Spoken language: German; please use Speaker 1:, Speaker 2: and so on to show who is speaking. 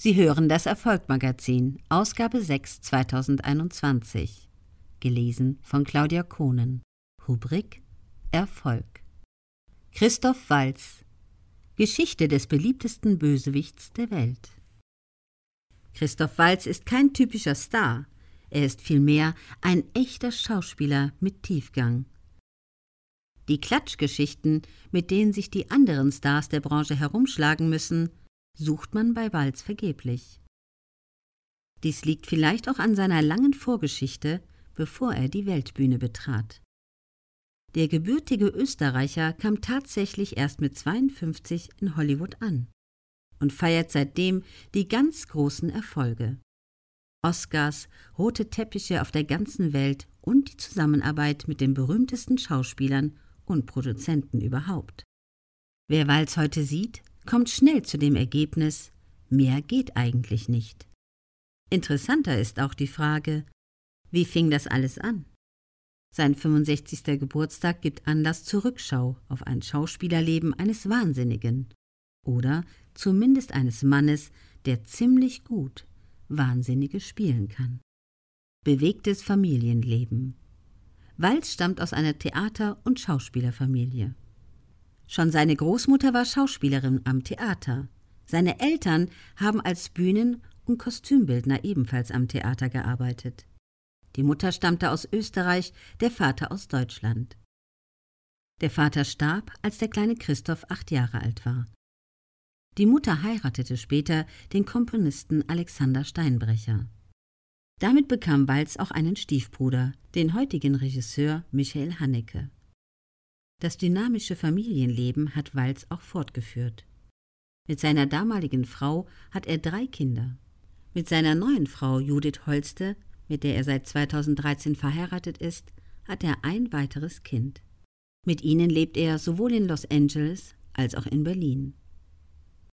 Speaker 1: Sie hören das Erfolgmagazin, Ausgabe 6 2021. Gelesen von Claudia Kohnen. Rubrik Erfolg. Christoph Walz. Geschichte des beliebtesten Bösewichts der Welt. Christoph Walz ist kein typischer Star. Er ist vielmehr ein echter Schauspieler mit Tiefgang. Die Klatschgeschichten, mit denen sich die anderen Stars der Branche herumschlagen müssen, sucht man bei Walz vergeblich. Dies liegt vielleicht auch an seiner langen Vorgeschichte, bevor er die Weltbühne betrat. Der gebürtige Österreicher kam tatsächlich erst mit 52 in Hollywood an und feiert seitdem die ganz großen Erfolge. Oscars, rote Teppiche auf der ganzen Welt und die Zusammenarbeit mit den berühmtesten Schauspielern und Produzenten überhaupt. Wer Walz heute sieht, kommt schnell zu dem Ergebnis, mehr geht eigentlich nicht. Interessanter ist auch die Frage, wie fing das alles an? Sein 65. Geburtstag gibt Anlass zur Rückschau auf ein Schauspielerleben eines Wahnsinnigen oder zumindest eines Mannes, der ziemlich gut Wahnsinnige spielen kann. Bewegtes Familienleben. Walz stammt aus einer Theater- und Schauspielerfamilie. Schon seine Großmutter war Schauspielerin am Theater. Seine Eltern haben als Bühnen- und Kostümbildner ebenfalls am Theater gearbeitet. Die Mutter stammte aus Österreich, der Vater aus Deutschland. Der Vater starb, als der kleine Christoph acht Jahre alt war. Die Mutter heiratete später den Komponisten Alexander Steinbrecher. Damit bekam Walz auch einen Stiefbruder, den heutigen Regisseur Michael Haneke. Das dynamische Familienleben hat Walz auch fortgeführt. Mit seiner damaligen Frau hat er drei Kinder. Mit seiner neuen Frau Judith Holste, mit der er seit 2013 verheiratet ist, hat er ein weiteres Kind. Mit ihnen lebt er sowohl in Los Angeles als auch in Berlin.